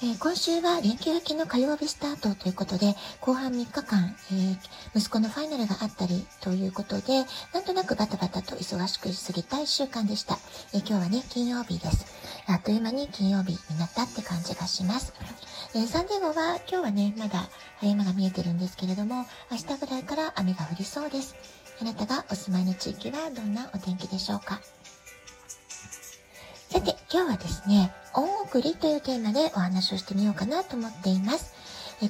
えー、今週は連休明けの火曜日スタートということで、後半3日間、えー、息子のファイナルがあったりということで、なんとなくバタバタと忙しく過ぎた1週間でした。えー、今日はね、金曜日です。あっという間に金曜日になったって感じがします。えサンデーゴは今日はね、まだ晴れ間が見えてるんですけれども、明日ぐらいから雨が降りそうです。あなたがお住まいの地域はどんなお天気でしょうかさて、今日はですね、恩送りというテーマでお話をしてみようかなと思っています。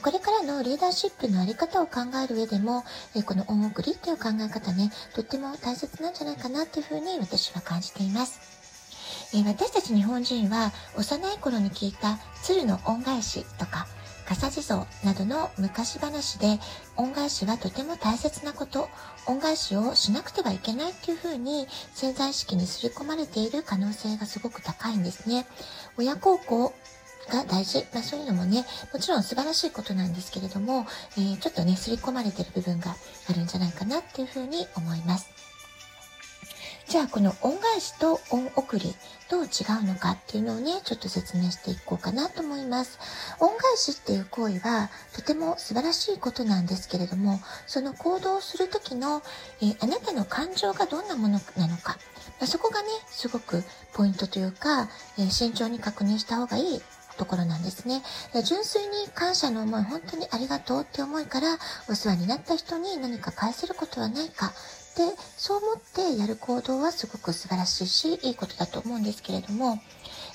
これからのリーダーシップのあり方を考える上でも、この恩送りという考え方ね、とっても大切なんじゃないかなというふうに私は感じています。私たち日本人は幼い頃に聞いた鶴の恩返しとか笠地蔵などの昔話で恩返しはとても大切なこと、恩返しをしなくてはいけないっていうふうに潜在意識に刷り込まれている可能性がすごく高いんですね。親孝行が大事。まあそういうのもね、もちろん素晴らしいことなんですけれども、えー、ちょっとね、刷り込まれてる部分があるんじゃないかなっていうふうに思います。じゃあこの恩返しと恩送りどう違うのかっていうのをね、ちょっと説明していこうかなと思います。恩返しっていう行為はとても素晴らしいことなんですけれども、その行動をする時の、えー、あなたの感情がどんなものなのか、まあ、そこがね、すごくポイントというか、えー、慎重に確認した方がいいところなんですね。純粋に感謝の思い、本当にありがとうって思いから、お世話になった人に何か返せることはないか、で、そう思ってやる行動はすごく素晴らしいし、いいことだと思うんですけれども、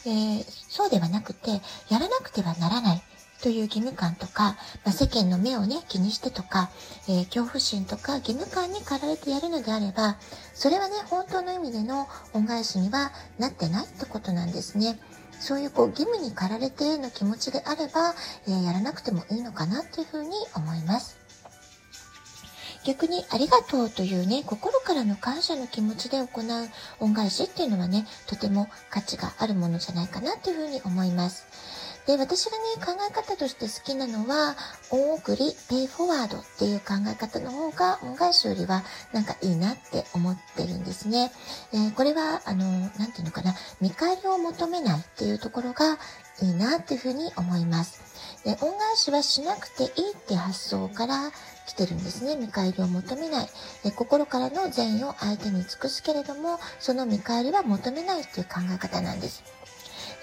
えー、そうではなくて、やらなくてはならない。という義務感とか、まあ、世間の目をね、気にしてとか、えー、恐怖心とか義務感に駆られてやるのであれば、それはね、本当の意味での恩返しにはなってないってことなんですね。そういうこう義務に駆られての気持ちであれば、えー、やらなくてもいいのかなっていうふうに思います。逆にありがとうというね、心からの感謝の気持ちで行う恩返しっていうのはね、とても価値があるものじゃないかなっていうふうに思います。で、私がね、考え方として好きなのは、恩送り、ペイフォワードっていう考え方の方が、恩返しよりはなんかいいなって思ってるんですね。えー、これは、あの、なんていうのかな、見返りを求めないっていうところがいいなっていうふうに思います。で、恩返しはしなくていいって発想から来てるんですね。見返りを求めない。え心からの善意を相手に尽くすけれども、その見返りは求めないっていう考え方なんです。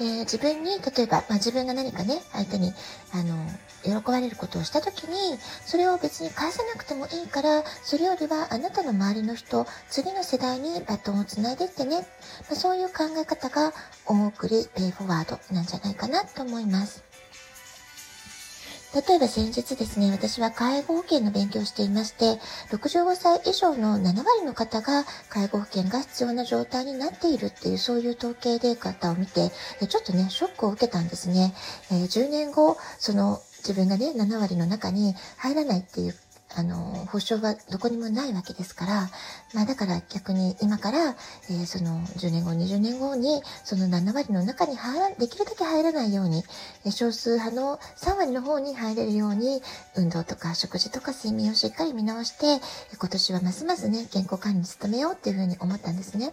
えー、自分に、例えば、まあ、自分が何かね、相手に、あの、喜ばれることをした時に、それを別に返さなくてもいいから、それよりはあなたの周りの人、次の世代にバトンをつないでってね。まあ、そういう考え方が、恩送り、ペイフォワードなんじゃないかなと思います。例えば先日ですね、私は介護保険の勉強をしていまして、65歳以上の7割の方が介護保険が必要な状態になっているっていう、そういう統計データを見て、ちょっとね、ショックを受けたんですね。えー、10年後、その自分がね、7割の中に入らないっていうあの、保証はどこにもないわけですから、まあだから逆に今から、えー、その10年後、20年後に、その7割の中に入ら、できるだけ入らないように、少数派の3割の方に入れるように、運動とか食事とか睡眠をしっかり見直して、今年はますますね、健康管理に努めようっていうふうに思ったんですね。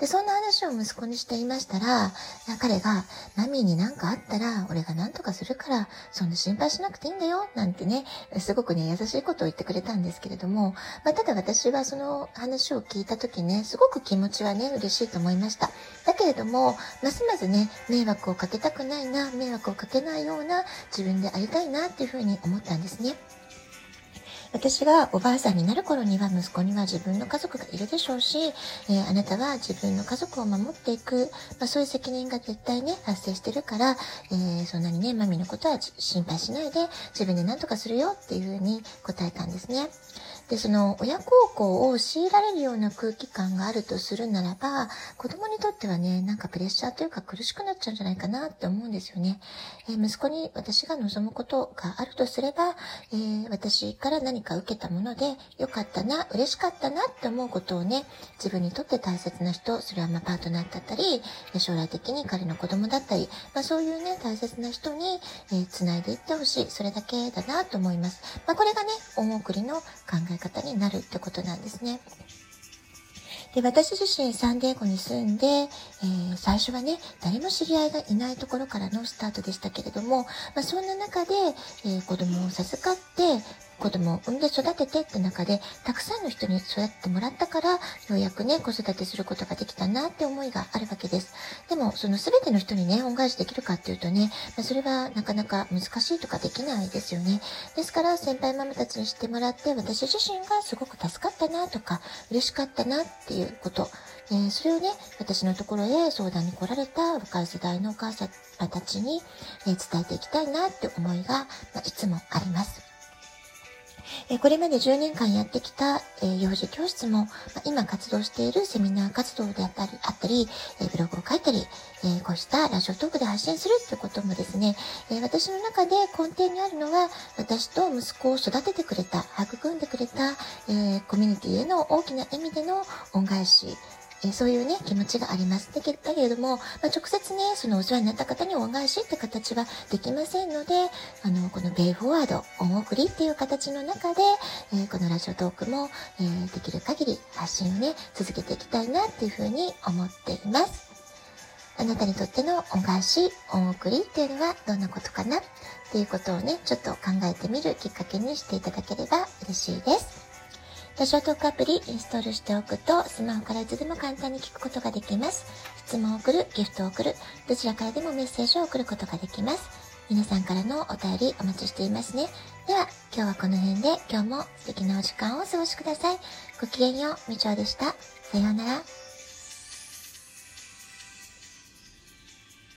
で、そんな話を息子にしていましたら、彼が、マミーに何かあったら、俺が何とかするから、そんな心配しなくていいんだよ、なんてね、すごくね、優しいことを言ってくれたんですけれども、まあ、ただ私はその話を聞いた時ね、すごく気持ちはね、嬉しいと思いました。だけれども、ますますね、迷惑をかけたくないな、迷惑をかけないような自分でありたいなっていうふうに思ったんですね。私がおばあさんになる頃には息子には自分の家族がいるでしょうし、えー、あなたは自分の家族を守っていく、まあ、そういう責任が絶対ね、発生してるから、えー、そんなにね、マミのことは心配しないで、自分で何とかするよっていうふうに答えたんですね。で、その親孝行を強いられるような空気感があるとするならば、子供にとってはね、なんかプレッシャーというか苦しくなっちゃうんじゃないかなって思うんですよね。えー、息子に私が望むことがあるとすれば、えー、私から何か受けたもので、よかったな、嬉しかったなって思うことをね、自分にとって大切な人、それはまあパートナーだったり、将来的に彼の子供だったり、まあそういうね、大切な人に、えー、繋いでいってほしい。それだけだなと思います。まあこれがね、恩送りの考え方になるってことなんですね。で、私自身サンデーゴに住んで、えー、最初はね、誰も知り合いがいないところからのスタートでしたけれども、まあ、そんな中で、えー、子供を授かって、子供を産んで育ててって中で、たくさんの人に育ってもらったから、ようやくね、子育てすることができたなって思いがあるわけです。でも、その全ての人にね、恩返しできるかっていうとね、まあ、それはなかなか難しいとかできないですよね。ですから、先輩ママたちに知ってもらって、私自身がすごく助かったなとか、嬉しかったなっていうこと、えー、それをね、私のところへ相談に来られた若い世代のお母様たちに、えー、伝えていきたいなって思いが、まあ、いつもあります。えこれまで10年間やってきた、え幼児教室も、ま今活動しているセミナー活動であったり、あったりえブログを書いたり、えこうしたラジオトークで発信するってこともですね、え私の中で根底にあるのは、私と息子を育ててくれた、育んでくれた、えコミュニティへの大きな意味での恩返し、えそういうね、気持ちがあります。だけだけれども、まあ、直接ね、そのお世話になった方に恩返しって形はできませんので、あの、このベイフォワード、恩送りっていう形の中で、えー、このラジオトークも、えー、できる限り発信をね、続けていきたいなっていうふうに思っています。あなたにとっての恩返し、恩送りっていうのはどんなことかな？っていうことをね、ちょっと考えてみるきっかけにしていただければ嬉しいです。ラジオトークアプリインストールしておくと、スマホからいつでも簡単に聞くことができます。質問を送る、ギフトを送る、どちらからでもメッセージを送ることができます。皆さんからのお便りお待ちしていますね。では、今日はこの辺で今日も素敵なお時間をお過ごしください。ごきげんよう、みちょうでした。さようなら。